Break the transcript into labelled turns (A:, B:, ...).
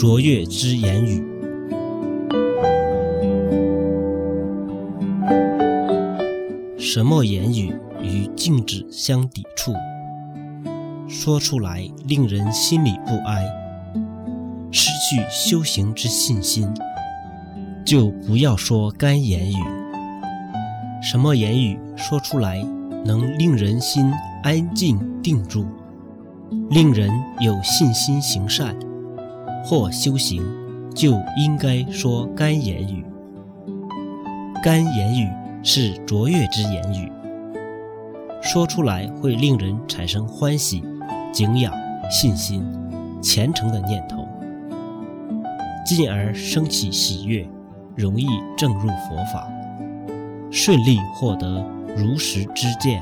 A: 卓越之言语。什么言语与静止相抵触？说出来令人心里不安，失去修行之信心，就不要说干言语。什么言语说出来能令人心安静定住，令人有信心行善或修行，就应该说干言语。干言语是卓越之言语，说出来会令人产生欢喜。敬仰、信心、虔诚的念头，进而升起喜悦，容易正入佛法，顺利获得如实之见。